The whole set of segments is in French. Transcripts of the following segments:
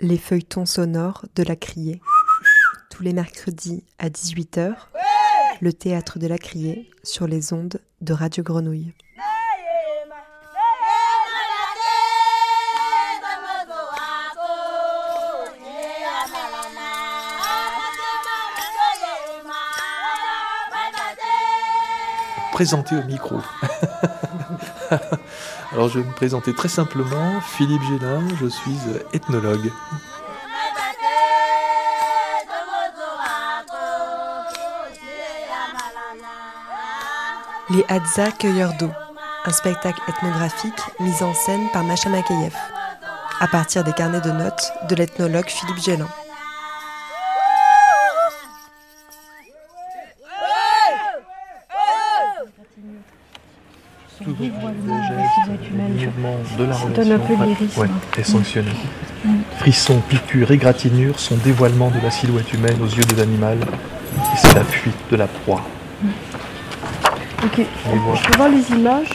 les feuilletons sonores de la Criée. Tous les mercredis à 18h, le théâtre de la Criée sur les ondes de Radio Grenouille. Présenter au micro. Alors je vais me présenter très simplement. Philippe Gélin, je suis ethnologue. Les Hadza Cueilleurs d'eau, un spectacle ethnographique mis en scène par Macha Makayev, à partir des carnets de notes de l'ethnologue Philippe Gélin. Tout le mouvement de la relation est sanctionné. Frissons, piqûres, égratignures sont dévoilement de la silhouette humaine aux yeux de l'animal, et c'est la fuite de la proie. Ok, je peux voir les images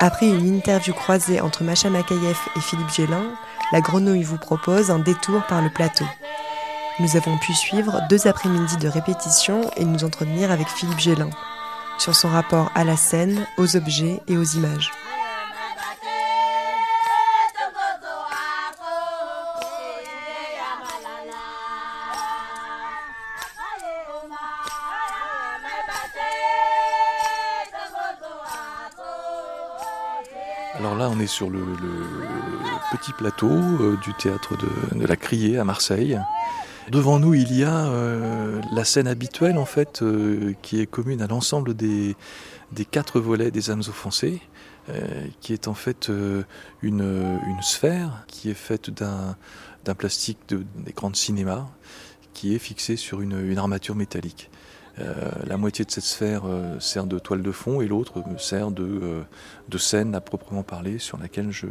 Après une interview croisée entre Macha Makayev et Philippe Gélin, la grenouille vous propose un détour par le plateau. Nous avons pu suivre deux après-midi de répétition et nous entretenir avec Philippe Gélin sur son rapport à la scène, aux objets et aux images. Sur le, petit plateau euh, du théâtre de, la Criée à Marseille. Devant nous, il y a euh, la scène habituelle, en fait, euh, qui est commune à l'ensemble des, des, quatre volets des âmes offensées, qui est en fait une, une, sphère qui est faite d'un plastique de, de cinéma qui est fixé sur une, une armature métallique. Euh, la moitié de cette sphère euh, sert de toile de fond et l'autre sert de, euh, de, scène à proprement parler sur laquelle je,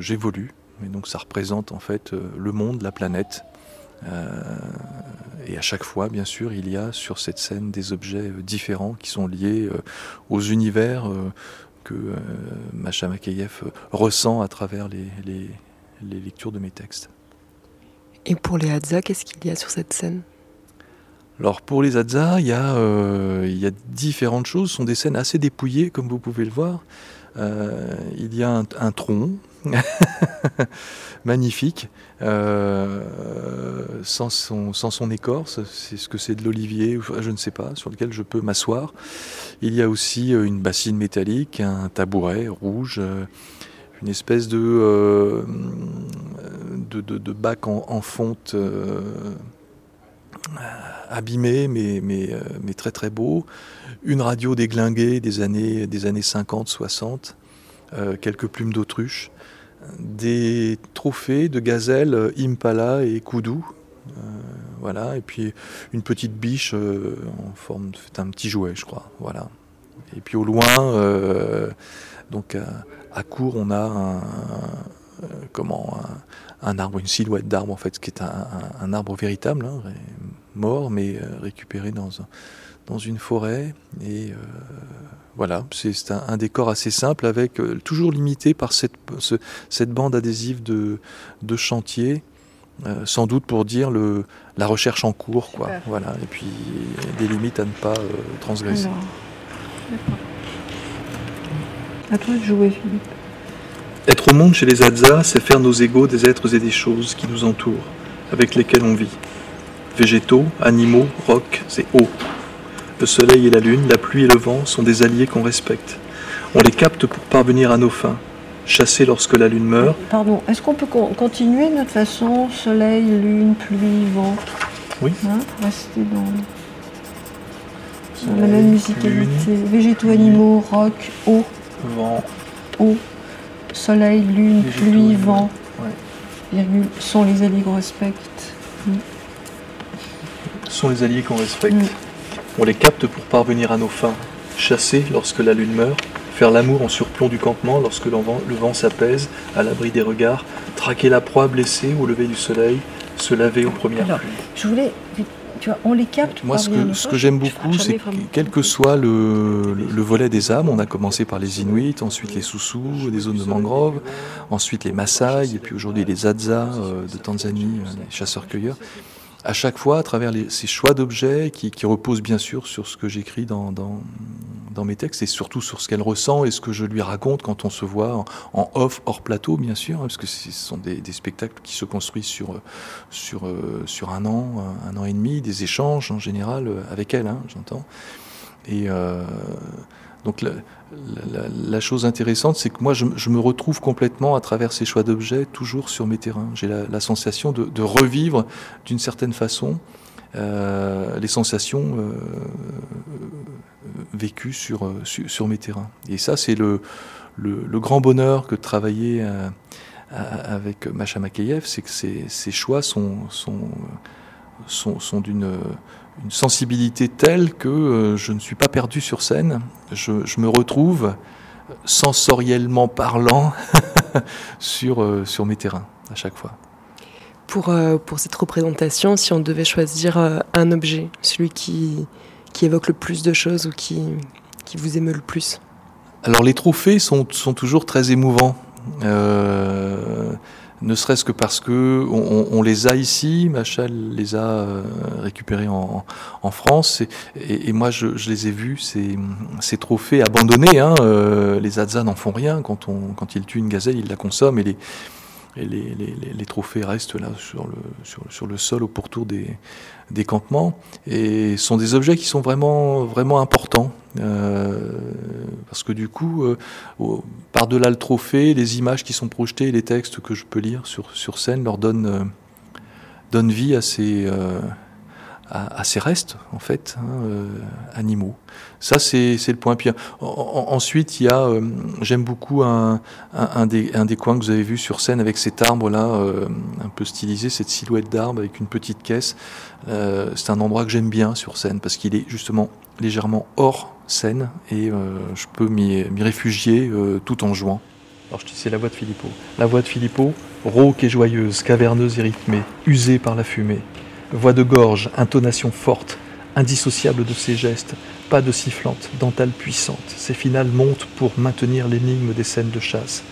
j'évolue. Et donc ça représente en fait le monde, la planète. et à chaque fois, bien sûr, il y a sur cette scène des objets différents qui sont liés aux univers que Macha Makayev ressent à travers les, les, les lectures de mes textes. Et pour les Hadza, qu'est-ce qu'il y a sur cette scène? Alors pour les Hadza, il y, a, euh, il y a différentes choses. Ce sont des scènes assez dépouillées, comme vous pouvez le voir. Euh, il y a un, tronc magnifique, euh, sans, son, écorce. C'est ce que c'est de l'olivier, je ne sais pas, sur lequel je peux m'asseoir. Il y a aussi une bassine métallique, un tabouret rouge. une espèce de, bac en, fonte abîmé mais, mais, euh, mais, très très beau. Une radio déglinguée des années, des années 50, 60, euh, quelques plumes d'autruche, des trophées de gazelles Impala et Koudou. Euh, voilà, et puis une petite biche euh, en forme, c'est un petit jouet, je crois. Voilà. Et puis au loin, euh, donc à, court, on a un, comment un, arbre, une silhouette d'arbre en fait, qui est un, un arbre véritable, hein, mort, mais euh, récupéré dans, dans une forêt. Et euh, voilà, c'est un, un, décor assez simple, avec euh, toujours limité par cette, ce, cette bande adhésive de, de chantier. Euh, sans doute pour dire le, la recherche en cours, quoi. Voilà, et puis des limites à ne pas transgresser. À toi de jouer, Philippe. Être au monde chez les Hadza, c'est faire nos égaux des êtres et des choses qui nous entourent, avec lesquels on vit végétaux, animaux, rocs et eau. Le soleil et la lune, la pluie et le vent sont des alliés qu'on respecte. On les capte pour parvenir à nos fins. Chasser lorsque la lune meurt. Pardon, est-ce qu'on peut con continuer de notre façon Soleil, lune, pluie, vent? Oui. Hein Rester dans, soleil, la même musicalité. Végétaux, animaux, roc, eau. Vent. Eau. Soleil, lune, Végétaux, pluie, vent. Ouais. Virgule, sont les alliés qu'on respecte. Mmh sont les alliés qu'on respecte. Mmh. On les capte pour parvenir à nos fins. Chasser lorsque la lune meurt, faire l'amour en surplomb du campement lorsque le vent, vent s'apaise, à l'abri des regards, traquer la proie blessée au lever du soleil, se laver au premier Alors, Je voulais, tu vois, on les capte. Moi, ce que, ce que j'aime beaucoup, c'est quel que soit le, le, volet des âmes, on a commencé par les Inuits, ensuite les Soussous, des zones de mangrove, ensuite les Maasai, et puis aujourd'hui les Hadza euh, de Tanzanie, euh, les chasseurs-cueilleurs à chaque fois à travers ces choix d'objets qui, reposent bien sûr sur ce que j'écris dans, mes textes et surtout sur ce qu'elle ressent et ce que je lui raconte quand on se voit en, off, hors plateau bien sûr, hein, parce que ce sont des, spectacles qui se construisent sur, sur, euh, un an, un, an et demi, des échanges en général euh, avec elle, hein, j'entends. Euh, donc la, chose intéressante, c'est que moi, je, me retrouve complètement à travers ces choix d'objets, toujours sur mes terrains. J'ai la, sensation de, revivre d'une certaine façon euh, les sensations euh, vécues sur, sur, mes terrains. Et ça, c'est le, grand bonheur que de travailler euh, avec Macha Makeyev, c'est que ces, choix sont, sont, sont d'une une sensibilité telle que euh, je ne suis pas perdu sur scène. Je, me retrouve sensoriellement parlant sur, euh, sur mes terrains à chaque fois. Pour, euh, pour cette représentation, si on devait choisir un objet, celui qui, qui évoque le plus de choses ou qui, qui vous émeut le plus? Alors les trophées sont, sont toujours très émouvants ne serait-ce que parce que on, les a ici, Machal les a euh, récupérés en, France, et, moi je, les ai vus, ces, trophées abandonnés. Hein, euh, les Hadza n'en font rien, quand, ils tuent une gazelle, ils la consomment, les, trophées restent là sur le, sur, le sol au pourtour des, des campements, et sont des objets qui sont vraiment, vraiment importants. Euh, parce que du coup, euh, par-delà le trophée, les images qui sont projetées, les textes que je peux lire sur, sur scène leur donnent, euh, donnent vie à ces, à, ces restes, en fait, hein, animaux. Ça, c'est le point. Puis, ensuite, il y a, j'aime beaucoup un, des, coins que vous avez vu sur scène avec cet arbre-là, un peu stylisé, cette silhouette d'arbre avec une petite caisse. c'est un endroit que j'aime bien sur scène parce qu'il est justement légèrement hors scène et euh, je peux m'y réfugier euh, tout en jouant. Alors je c'est la voix de Philippot. La voix de Philippot, rauque et joyeuse, caverneuse et rythmée, usée par la fumée. Voix de gorge, intonation forte, indissociable de ses gestes, pas de sifflante, dentelle puissante. Ses finales montent pour maintenir l'énigme des scènes de chasse.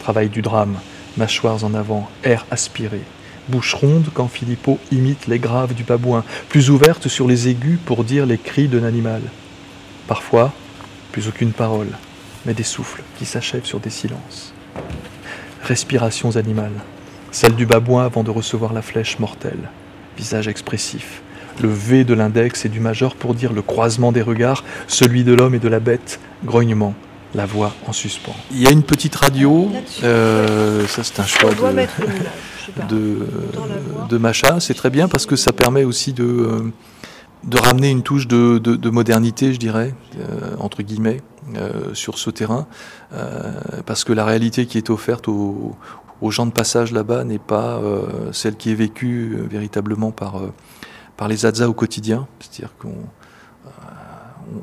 Travail du drame, mâchoires en avant, air aspiré. Bouche ronde quand Philippot imite les graves du babouin, plus ouverte sur les aigus pour dire les cris d'un animal. Parfois, plus aucune parole, mais des souffles qui s'achèvent sur des silences. Respirations animales, celle du babouin avant de recevoir la flèche mortelle. Visage expressif, le V de l'index et du majeur pour dire le croisement des regards, celui de l'homme et de la bête, grognement, la voix en suspens. Il y a une petite radio, euh, ça c'est un choix de, de, de Macha, c'est très bien parce que ça permet aussi de... Euh, de ramener une touche de, de, modernité, je dirais, euh, entre guillemets, euh, sur ce terrain, euh, parce que la réalité qui est offerte aux, aux gens de passage là-bas n'est pas celle qui est vécue véritablement par, par les Hadza au quotidien. C'est-à-dire qu'on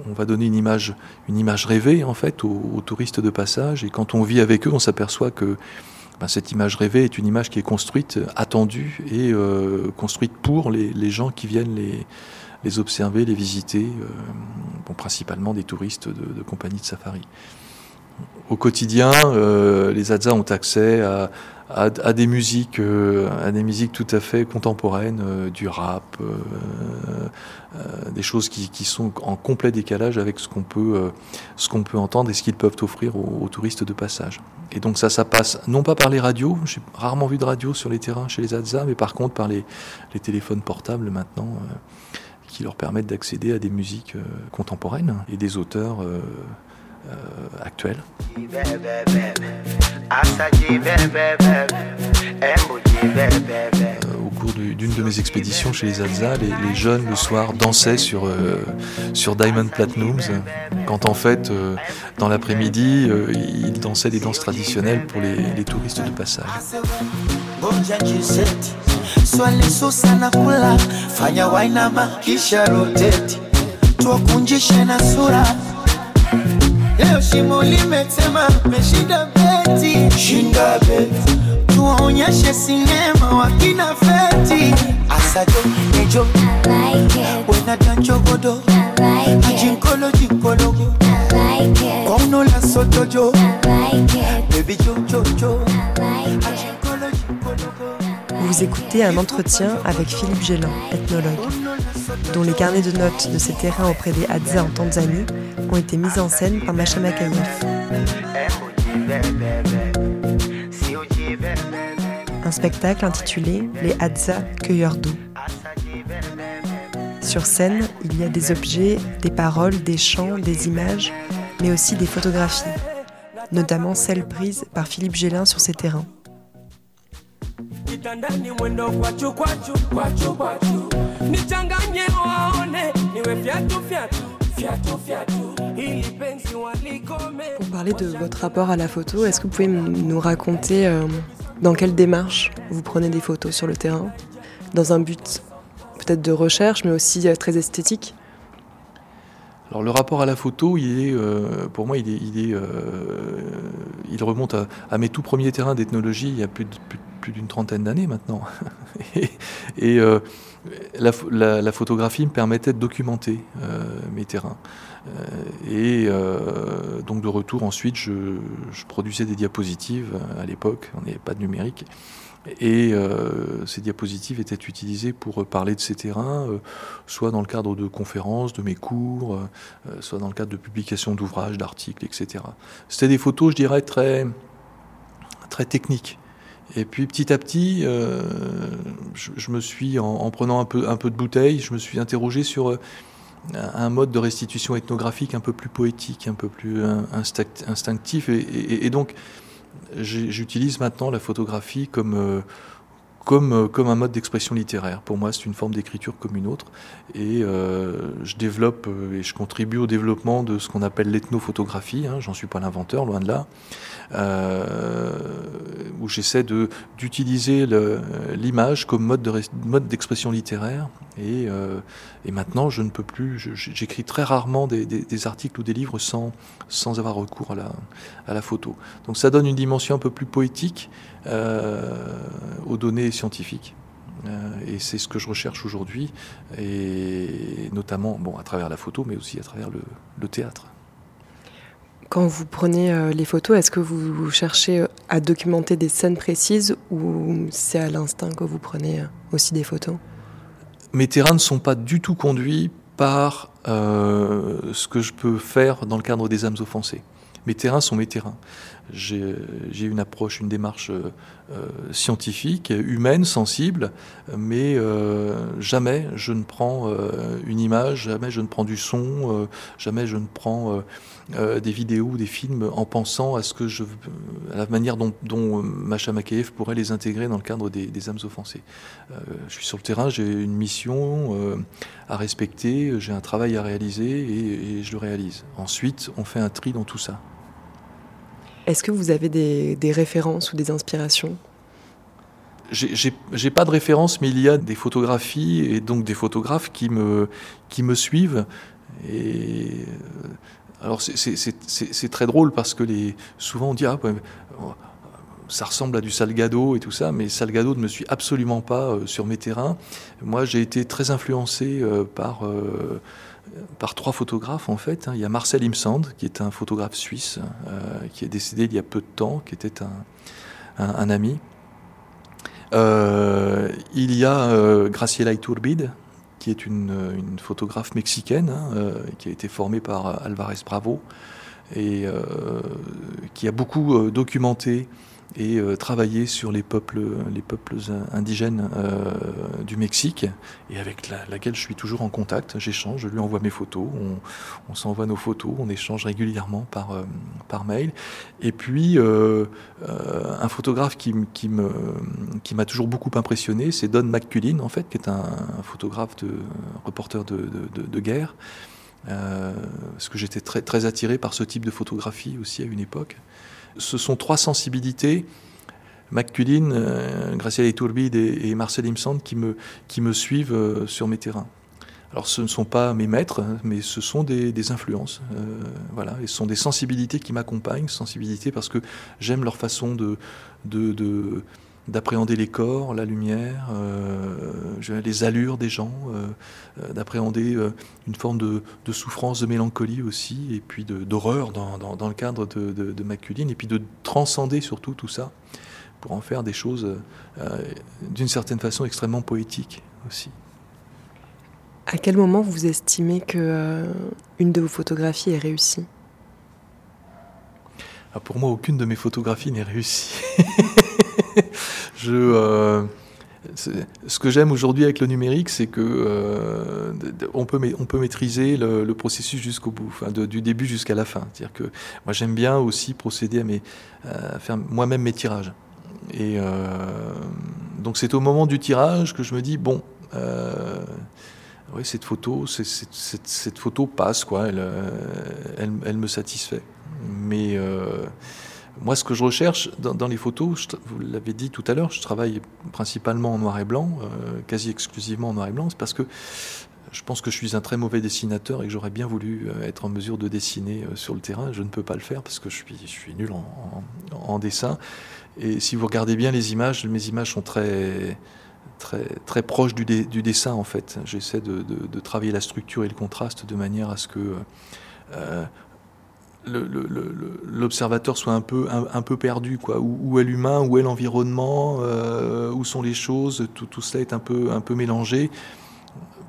on va donner une image, une image rêvée en fait aux, touristes de passage, et quand on vit avec eux, on s'aperçoit que ben, cette image rêvée est une image qui est construite, attendue et construite pour les, les gens qui viennent les les observer, les visiter, euh, principalement des touristes de, de compagnies de safari. Au quotidien, euh, les Hadza ont accès à, des musiques, euh, à des musiques tout à fait contemporaines, euh, du rap, des choses qui, sont en complet décalage avec ce qu'on peut, entendre et ce qu'ils peuvent offrir aux, touristes de passage. Et donc ça, ça passe non pas par les radios, j'ai rarement vu de radio sur les terrains chez les Hadza, mais par contre par les, téléphones portables maintenant qui leur permettent d'accéder à des musiques contemporaines et des auteurs euh, euh, actuels. au cours d'une de mes expéditions chez les Alza, les, jeunes le soir dansaient sur, sur Diamond Platinums, quand en fait, dans l'après-midi, ils dansaient des danses traditionnelles pour les, les touristes de passage. swali susa na kula, fanya wainama kisha roteti, tuwakunjishe na sura. Leo shimo limetema, meshinda beti, shinda beti. Tuonyeshe sinema wakina feti. Asajo nejo wena danchogodo ajinkolo jinkologo la sotojo bebi jojojo Vous écoutez un entretien avec Philippe Gélin, ethnologue, dont les carnets de notes de ses terrains auprès des Hadza en Tanzanie ont été mis en scène par Macha Makayef. Un spectacle intitulé Les Hadza cueilleurs d'eau. Sur scène, il y a des objets, des paroles, des chants, des images, mais aussi des photographies, notamment celles prises par Philippe Gélin sur ses terrains. Kitandani mwendo Pour parler de votre rapport à la photo, est-ce que vous pouvez nous raconter euh, dans quelle démarche vous prenez des photos sur le terrain? Dans un but peut-être de recherche, mais aussi euh, très esthétique? Alors le rapport à la photo, il est, euh, pour moi, il, est, il, est, euh, il remonte à, mes tout premiers terrains d'ethnologie il y a plus de- plus- d'une trentaine d'années maintenant. et euh, la, pho- la- la photographie me permettait de documenter mes terrains. Et donc de retour ensuite, je, je produisais des diapositives à l'époque, on n'avait pas de numérique. Et euh, ces diapositives étaient utilisées pour parler de ces terrains, euh, soit dans le cadre de conférences, de mes cours, euh, euh, soit dans le cadre de publications d'ouvrages, d'articles, etc. C'était des photos, je dirais, très, très techniques. Et puis petit à petit, euh, je, je me suis, en, en prenant un peu, un peu de bouteille, je me suis interrogé sur euh, un mode de restitution ethnographique un peu plus poétique, un peu plus euh, instinct- instinctif. Et, donc, j'utilise maintenant la photographie comme, euh, comme, euh, comme un mode d'expression littéraire. Pour moi, c'est une forme d'écriture comme une autre. Et euh, je développe euh, et je contribue au développement de ce qu'on appelle l'ethnophotographie. Hein, J'en suis pas l'inventeur, loin de là. Où j'essaie d'utiliser l'image comme mode de res- mode d'expression littéraire. Et, et maintenant, je ne peux plus. J'écris très rarement des, des- des articles ou des livres sans, sans avoir recours à la, à la photo. Donc ça donne une dimension un peu plus poétique aux données scientifiques. Euh, et c'est ce que je recherche aujourd'hui, et notamment bon, à travers la photo, mais aussi à travers le, le théâtre. Quand vous prenez euh, les photos, est-ce que vous, cherchez euh, à documenter des scènes précises ou c'est à l'instinct que vous prenez euh, aussi des photos? Mes terrains ne sont pas du tout conduits par euh, ce que je peux faire dans le cadre des âmes offensées. Mes terrains sont mes terrains. J'ai une approche, une démarche euh, euh, scientifique, humaine, sensible, mais euh, jamais je ne prends une image, jamais je ne prends du son, jamais je ne prends des vidéos des films en pensant à ce que la manière dont, dont Macha Makaev pourrait les intégrer dans le cadre des, âmes offensées. Je suis sur le terrain, j'ai une mission à respecter, j'ai un travail à réaliser et je le réalise. Ensuite, on fait un tri dans tout ça. Est-ce que vous avez des, références ou des inspirations? J'ai- pas de référence, mais il y a des photographies et donc des photographes qui me, qui me suivent. Et euh, alors c'est- très drôle parce que les, souvent on dit ah, ça ressemble à du Salgado et tout ça, mais Salgado ne me suit absolument pas euh, sur mes terrains. Moi j'ai été très influencé euh, par, par trois photographes en fait. hein. Il y a Marcel Imsand qui est un photographe suisse euh, qui est décédé il y a peu de temps, qui était un, ami. Euh, il y a euh, Graciela Iturbide, qui est une, photographe mexicaine, hein, qui a été formée par Alvarez Bravo, et qui a beaucoup documenté et euh, travaillé sur les peuples, les peuples indigènes euh, du Mexique, et avec la- laquelle je suis toujours en contact. J'échange, je lui envoie mes photos, on, s'envoie nos photos, on échange régulièrement par, euh, par mail. Et puis, un photographe qui, qui me, qui m'a toujours beaucoup impressionné, c'est Don McCullin, en fait, qui est un, un photographe, de, reporter de, de- de- guerre. Parce que j'étais très, très attiré par ce type de photographie aussi à une époque. Ce sont trois sensibilités, McCullin, euh, Graciela Iturbide et, Marcel Imsand, qui me, qui me suivent euh, sur mes terrains. Alors ce ne sont pas mes maîtres, hein, mais ce sont des, influences. euh, voilà, ce sont des sensibilités qui m'accompagnent, sensibilités parce que j'aime leur façon de, de, d'appréhender les corps, la lumière, les allures des gens, d'appréhender une forme de, souffrance, de mélancolie aussi, et puis d'horreur dans, le cadre de, de, et puis de transcender surtout tout ça pour en faire des choses d'une certaine façon extrêmement poétiques aussi. À quel moment vous estimez que une de vos photographies est réussie? Ah, pour moi, aucune de mes photographies n'est réussie. je, euh, ce que j'aime aujourd'hui avec le numérique, c'est que euh, on, peut, on peut maîtriser le, processus jusqu'au bout, du début jusqu'à la fin. C'est-à-dire que moi, j'aime bien aussi procéder à, mes, faire moi-même mes tirages. Et euh, donc, c'est au moment du tirage que je me dis bon. oui, cette photo, cette, photo passe, quoi. Elle, elle me satisfait. Mais euh, moi, ce que je recherche dans, les photos, vous l'avez dit tout à l'heure, je travaille principalement en noir et blanc, euh, quasi exclusivement en noir et blanc, c'est parce que je pense que je suis un très mauvais dessinateur et que j'aurais bien voulu euh, être en mesure de dessiner sur le terrain. Je ne peux pas le faire parce que je suis, nul en, dessin. Et si vous regardez bien les images, mes images sont très, très, très proches du, dessin en fait. J'essaie de, travailler la structure et le contraste de manière à ce que l'observateur soit un peu, un, peu perdu. Quoi. Où, est l'humain, où est l'environnement, euh, où sont les choses, tout, tout cela est un peu, un peu mélangé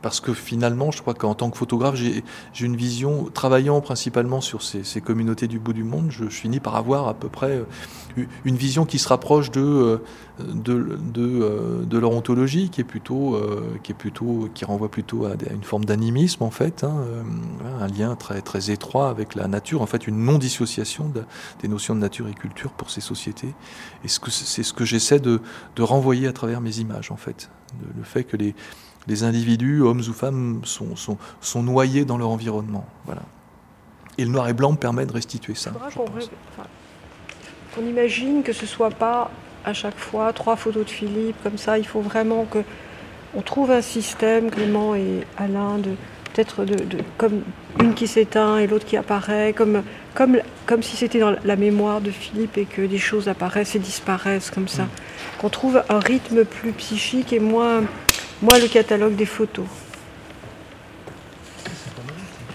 parce que finalement, je crois qu'en tant que photographe, j'ai une vision, travaillant principalement sur ces, communautés du bout du monde, je, finis par avoir à peu près euh, une vision qui se rapproche de, euh, de, de, leur ontologie, qui est plutôt, qui est plutôt, qui renvoie plutôt à une forme d'animisme en fait, hein, un lien très, très étroit avec la nature, en fait une non-dissociation des notions de nature et culture pour ces sociétés. Et c'est ce que j'essaie de, de renvoyer à travers mes images en fait, le fait que les les individus, hommes ou femmes, sont, sont, sont, noyés dans leur environnement. Voilà. Et le noir et blanc permet de restituer ça. On imagine que ce soit pas à chaque fois trois photos de Philippe comme ça. Il faut vraiment que on trouve un système, Clément et Alain, de peut-être de, comme une qui s'éteint et l'autre qui apparaît, comme, comme, comme si c'était dans la mémoire de Philippe et que des choses apparaissent et disparaissent comme ça. Mm. Qu'on trouve un rythme plus psychique et moins moi, le catalogue des photos.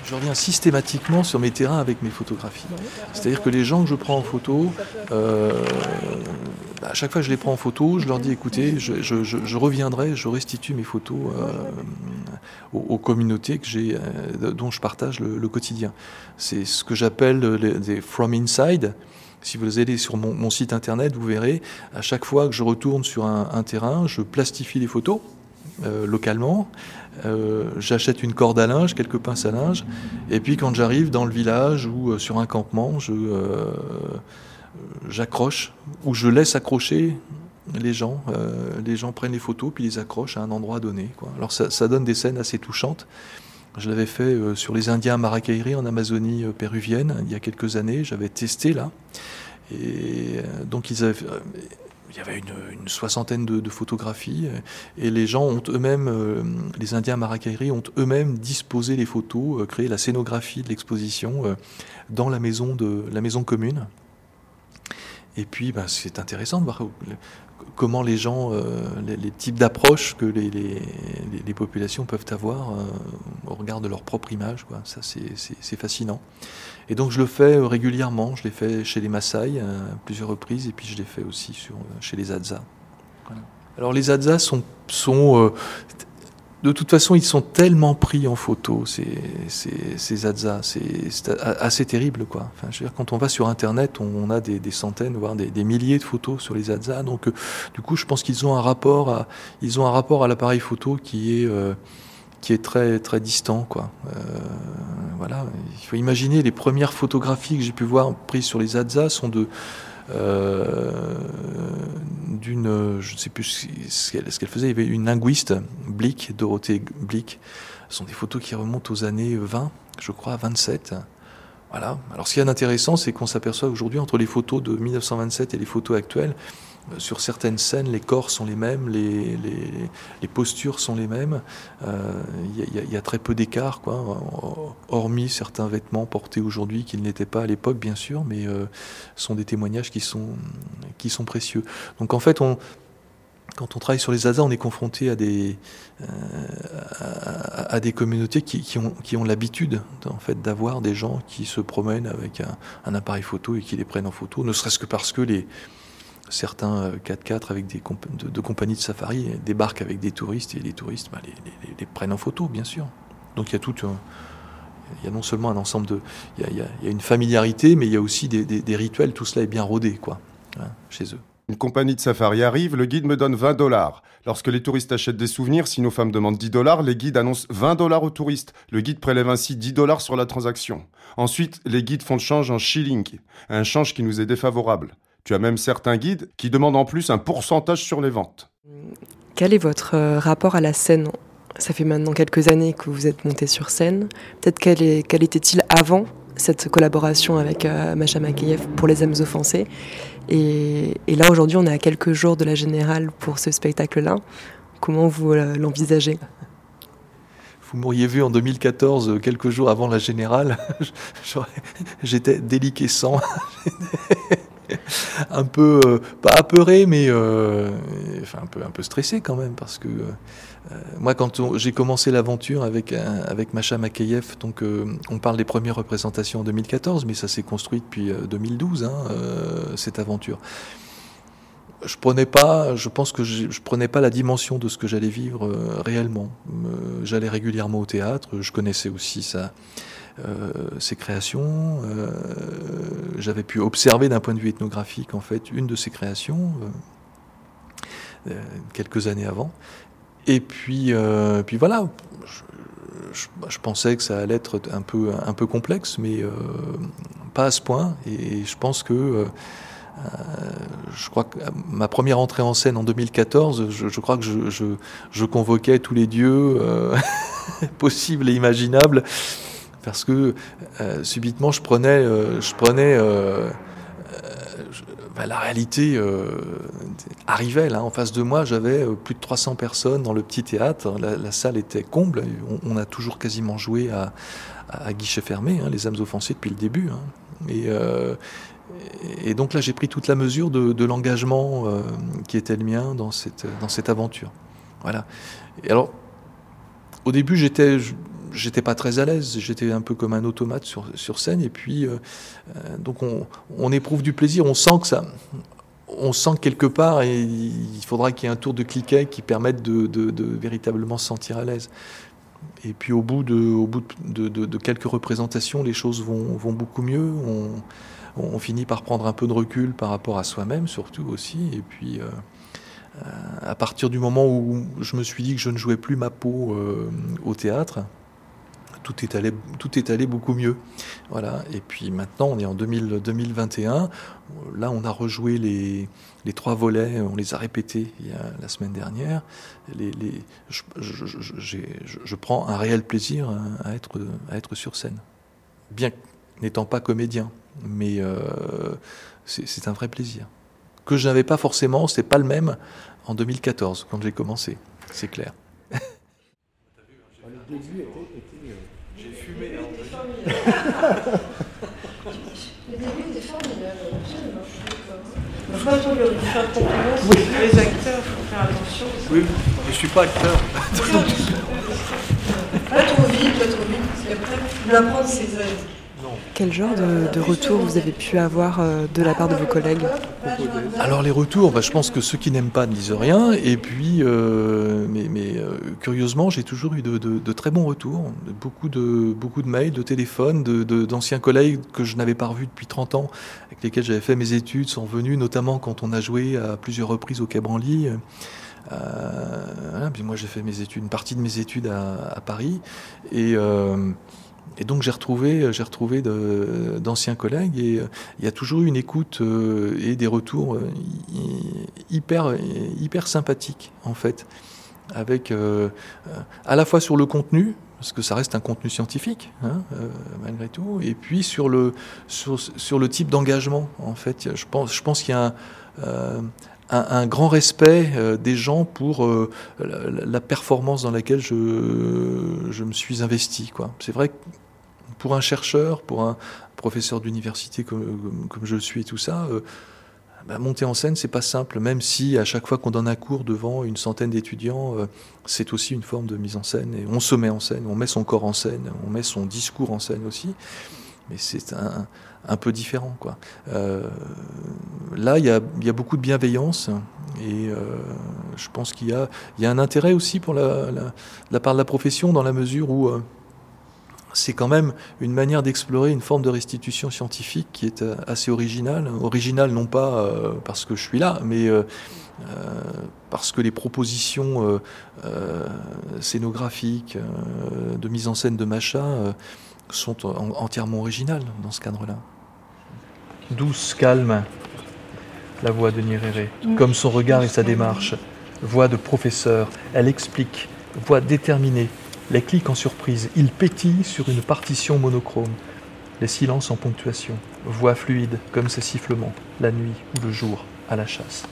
Je reviens systématiquement sur mes terrains avec mes photographies. C'est-à-dire que les gens que je prends en photo, euh, à chaque fois que je les prends en photo, je leur dis écoutez, je, reviendrai, je restitue mes photos euh, aux, communautés que euh, dont je partage le, quotidien. C'est ce que j'appelle des from inside. Si vous allez sur mon, site internet, vous verrez, à chaque fois que je retourne sur un terrain, je plastifie les photos euh, localement. Euh, j'achète une corde à linge, quelques pinces à linge, et puis quand j'arrive dans le village ou euh, sur un campement, je, j'accroche ou je laisse accrocher les gens. les gens prennent les photos puis les accrochent à un endroit donné. Alors ça, donne des scènes assez touchantes. Je l'avais fait sur les Indiens à Maracairy en Amazonie péruvienne il y a quelques années. J'avais testé là. Et donc ils avaient, il y avait une, soixantaine de, photographies et les gens ont eux-mêmes, euh, les Indiens Maracairy ont eux-mêmes disposé les photos, euh, créé la scénographie de l'exposition euh, dans la maison, de, la maison commune. Et puis, ben, c'est intéressant de voir comment les gens, les, types d'approches que les, les, populations peuvent avoir au regard de leur propre image. Quoi. Ça, c'est fascinant. Et donc je le fais euh, régulièrement. Je l'ai fait chez les Maasai euh, à plusieurs reprises, et puis je l'ai fait aussi sur, euh, chez les Hadza. Alors les Hadza sont, sont de toute façon, ils sont tellement pris en photo, ces, ces, ces. C'est assez terrible, quoi. Enfin, je veux dire, quand on va sur Internet, on, a des, centaines, voire des, milliers de photos sur les Hadza. Donc, du coup, je pense qu'ils ont un rapport à, ils ont un rapport à l'appareil photo qui est qui est très très distant quoi. Euh, voilà, il faut imaginer les premières photographies que j'ai pu voir prises sur les Hadza sont de euh, d'une, je ne sais plus ce qu'elle faisait, il y avait une linguiste, Blick, Dorothée Blick. Ce sont des photos qui remontent aux années 20, je crois, 27. Voilà. Alors ce qui est intéressant, c'est qu'on s'aperçoit aujourd'hui entre les photos de 1927 et les photos actuelles, sur certaines scènes, les corps sont les mêmes, les, postures sont les mêmes. Il euh, y, a très peu d'écart, quoi, hormis certains vêtements portés aujourd'hui qui ne l'étaient pas à l'époque, bien sûr, mais euh, sont des témoignages qui sont, qui sont précieux. Donc en fait, on, quand on travaille sur les ASA, on est confronté à des, euh, à, des communautés qui, ont, qui ont l'habitude en fait, d'avoir des gens qui se promènent avec un, appareil photo et qui les prennent en photo, ne serait-ce que parce que les, certains 4x4 euh, avec des de, compagnies de safari débarquent avec des touristes et les touristes bah, les, prennent en photo, bien sûr. Donc il y a tout il y a non seulement un ensemble de, il y a, une familiarité, mais il y a aussi des, rituels. Tout cela est bien rodé, quoi, hein, chez eux. Une compagnie de safari arrive, le guide me donne 20 dollars. Lorsque les touristes achètent des souvenirs, si nos femmes demandent 10 dollars, les guides annoncent 20 dollars aux touristes. Le guide prélève ainsi 10 dollars sur la transaction. Ensuite, les guides font le change en shilling, un change qui nous est défavorable. Tu as même certains guides qui demandent en plus un pourcentage sur les ventes. Quel est votre euh, rapport à la scène? Ça fait maintenant quelques années que vous êtes monté sur scène. Peut-être quel, était-il avant cette collaboration avec euh, Macha Makayev pour les âmes offensées? Et, là, aujourd'hui, on est à quelques jours de la Générale pour ce spectacle-là. Comment vous euh, l'envisagez? Vous m'auriez vu en 2014, euh, quelques jours avant la Générale. J'étais déliquescent. un peu, euh, pas apeuré, mais enfin, un, peu, un peu stressé quand même, parce que euh, moi, quand j'ai commencé l'aventure avec, euh, avec Macha Makayev, donc euh, on parle des premières représentations en 2014, mais ça s'est construit depuis 2012, hein, cette aventure je prenais pas, je pense que je, je, prenais pas la dimension de ce que j'allais vivre réellement. j'allais régulièrement au théâtre, je connaissais aussi ça, ses créations. j'avais pu observer d'un point de vue ethnographique en fait une de ses créations quelques années avant. Et puis, euh, puis voilà, je, pensais que ça allait être un peu, un peu complexe, mais euh, pas à ce point. Et je pense que, euh, je crois que ma première entrée en scène en 2014, je, crois que je, convoquais tous les dieux possibles et imaginables, parce que subitement je prenais, je prenais bah, la réalité euh, arrivait. Là, en face de moi, j'avais euh, plus de 300 personnes dans le petit théâtre. La, salle était comble. On, a toujours quasiment joué à, guichet fermé, hein, les âmes offensées depuis le début. Hein. Euh, et, donc là, j'ai pris toute la mesure de, l'engagement qui était le mien dans cette, dans cette aventure. Voilà. Et alors, au début, j'étais j'étais pas très à l'aise, j'étais un peu comme un automate sur, sur scène, et puis euh, euh, donc on, on, éprouve du plaisir, on sent que ça, on sent quelque part, et il faudra qu'il y ait un tour de cliquet qui permette de, de, véritablement se sentir à l'aise. Et puis au bout de, au bout de, quelques représentations, les choses vont, vont beaucoup mieux. On, on, finit par prendre un peu de recul par rapport à soi-même, surtout aussi. Et puis, euh, à partir du moment où je me suis dit que je ne jouais plus ma peau au théâtre, tout est allé, tout est allé beaucoup mieux. Voilà. Et puis maintenant, on est en 2021. Là, on a rejoué les, les, trois volets, on les a répétés la semaine dernière. Je, prends un réel plaisir à être, à être sur scène. Bien n'étant pas comédien, mais euh, c'est un vrai plaisir. Que je n'avais pas forcément, c'est pas le même en 2014, quand j'ai commencé, c'est clair. J'ai Le début était formidable, absolument, je suis d'accord. Je crois que lui faire confiance. Oui. Les acteurs, il faut faire attention. Oui, je ne suis pas acteur. pas trop vite, pas trop vite, qu'après, il va prendre ses ailes. Quel genre de, retour vous avez pu avoir euh, de la part de vos collègues Alors les retours, bah, je pense que ceux qui n'aiment pas ne disent rien. Et puis, euh, mais, euh, curieusement, j'ai toujours eu de, très bons retours. Beaucoup de, beaucoup de mails, de téléphones, d'anciens collègues que je n'avais pas revus depuis 30 ans, avec lesquels j'avais fait mes études, sont venus, notamment quand on a joué à plusieurs reprises au Quai Branly. moi j'ai fait mes études, une partie de mes études à, à Paris. Et et donc j'ai retrouvé, j'ai retrouvé d'anciens collègues et euh, il y a toujours eu une écoute euh, et des retours euh, hyper, hyper sympathiques en fait, avec à la fois sur le contenu, parce que ça reste un contenu scientifique hein, malgré tout, et puis sur le, sur, sur le type d'engagement en fait. Je pense, je pense qu'il y a un, un, grand respect des gens pour la, performance dans laquelle je, je me suis investi. C'est vrai que pour un chercheur, pour un professeur d'université comme, comme, je le suis et tout ça, euh, bah, monter en scène, c'est pas simple, même si à chaque fois qu'on donne un cours devant une centaine d'étudiants, euh, c'est aussi une forme de mise en scène. Et on se met en scène, on met son corps en scène, on met son discours en scène aussi. Mais c'est un, un, peu différent. Quoi. Euh, là, il y a, beaucoup de bienveillance et euh, je pense qu'il y a, un intérêt aussi pour la, part de la profession dans la mesure où euh, c'est quand même une manière d'explorer une forme de restitution scientifique qui est assez originale. Originale non pas parce que je suis là, mais parce que les propositions scénographiques, de mise en scène de Macha sont entièrement originales dans ce cadre-là. Douce, calme, la voix de Nyerere, comme son regard et sa démarche. Voix de professeur, elle explique, voix déterminée, les clics en surprise, il pétille sur une partition monochrome. Les silences en ponctuation, voix fluide comme ses sifflements, la nuit ou le jour, à la chasse.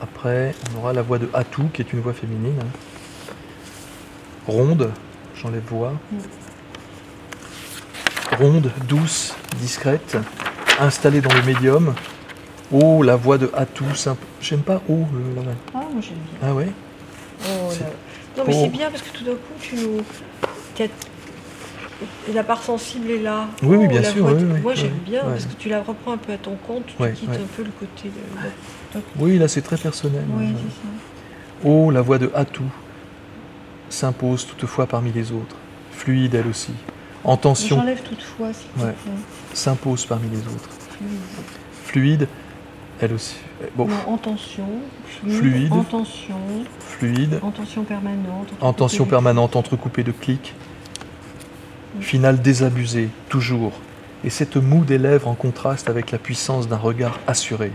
Après, on aura la voix de Atou, qui est une voix féminine. Ronde, j'enlève voix. Ronde, douce, discrète, installée dans le médium. Oh, la voix de Atou. J'aime pas Oh, le, la... Ah, moi j'aime bien. Ah ouais oh, non, mais c'est bien parce que tout d'un coup, tu nous. La part sensible est là. Oui, oui, bien la sûr. voix oui, de- oui, Moi, j'aime bien Ouais. parce que tu la reprends un peu à ton compte, tu Ouais, quittes ouais. un peu le côté de. Oui, là c'est très personnel. Oui, c'est ça. Oh, la voix de Atou s'impose toutefois parmi les autres. Fluide elle aussi. En tension, J'enlève toutefois, Ouais. s'impose parmi les autres. Fluide. Fluide, elle aussi. Bon, Non, en tension. Fluide. Fluide. En tension. fluide. En tension permanente. En tension permanente entrecoupée de clics. Finale désabusée, toujours. Et cette moue des lèvres en contraste avec la puissance d'un regard assuré.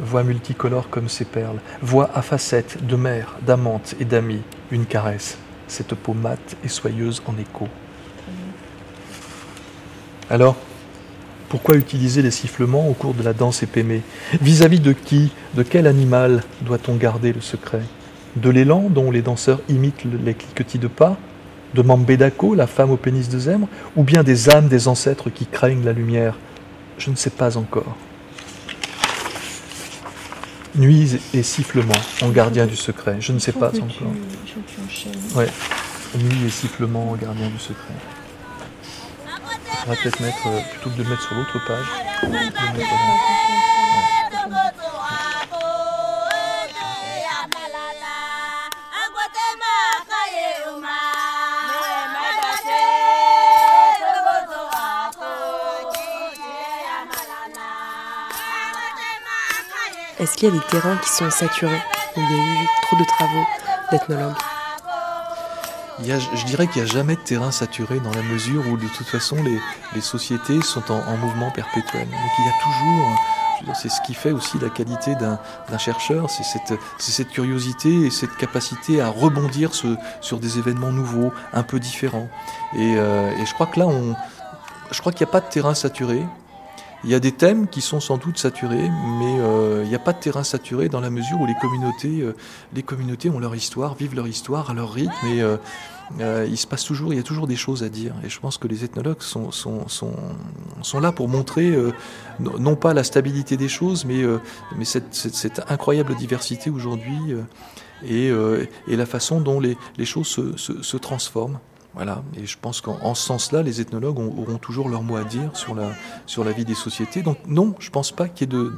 Voix multicolore comme ces perles. Voix à facettes de mère, d'amante et d'amie. Une caresse. Cette peau mate et soyeuse en écho. Alors, pourquoi utiliser les sifflements au cours de la danse épémée? Vis-à-vis de qui, de quel animal doit-on garder le secret? De l'élan dont les danseurs imitent le- les cliquetis de pas? De Mambedako, la femme au pénis de zèbre? Ou bien des âmes des ancêtres qui craignent la lumière? Je ne sais pas encore. Nuits et sifflements en gardien du secret. Je ne sais pas tu enchaînes. Ouais. Nuit et sifflements en gardien du secret. On va peut-être mettre, euh, plutôt que de le mettre sur l'autre page, Est-ce qu'il y a des terrains qui sont saturés, où il y a eu trop de travaux d'ethnologues je dirais qu'il n'y a jamais de terrain saturé dans la mesure où de toute façon les, sociétés sont en, en mouvement perpétuel. Donc il y a toujours, c'est ce qui fait aussi la qualité d'un chercheur, c'est cette, curiosité et cette capacité à rebondir sur des événements nouveaux, un peu différents. Et, euh, et je crois que là, on, je crois qu'il n'y a pas de terrain saturé. Il y a des thèmes qui sont sans doute saturés, mais euh, il n'y a pas de terrain saturé dans la mesure où les communautés, euh, les communautés ont leur histoire, vivent leur histoire à leur rythme, et euh, il se passe toujours, il y a toujours des choses à dire. Et je pense que les ethnologues sont, sont, sont, sont là pour montrer non pas la stabilité des choses, mais, mais cette, cette, incroyable diversité aujourd'hui et, et la façon dont les, les choses se, se, se transforment. Voilà, et je pense qu'en en ce sens-là, les ethnologues ont- auront toujours leur mot à dire sur la, sur la vie des sociétés. Donc non, je pense pas qu'il y ait de,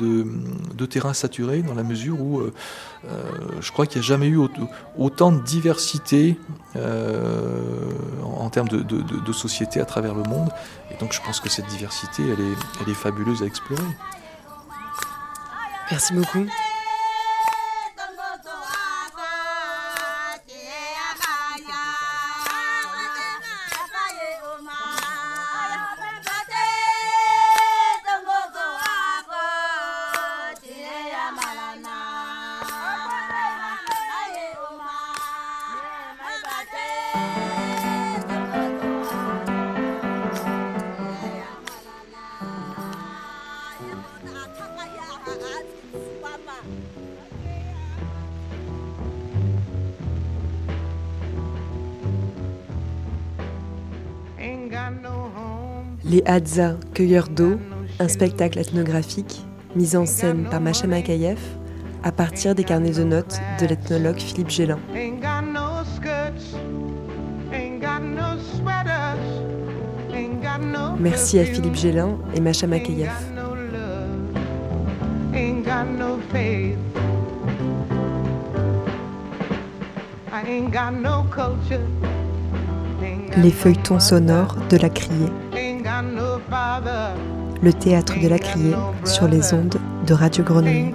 de, terrain saturé dans la mesure où euh, euh, je crois qu'il n'y a jamais eu autant, de diversité euh, en, termes de, de, de, de société à travers le monde. Et donc je pense que cette diversité, elle est, elle est fabuleuse à explorer. Merci beaucoup. Les Hadza, cueilleurs d'eau, Un spectacle ethnographique mis en scène par Macha Makayev à partir des carnets de notes de l'ethnologue Philippe Gélin. Merci à Philippe Gélin et Macha Makayev. Les feuilletons sonores de la criée. Le théâtre de la criée sur les ondes de Radio Grenouille.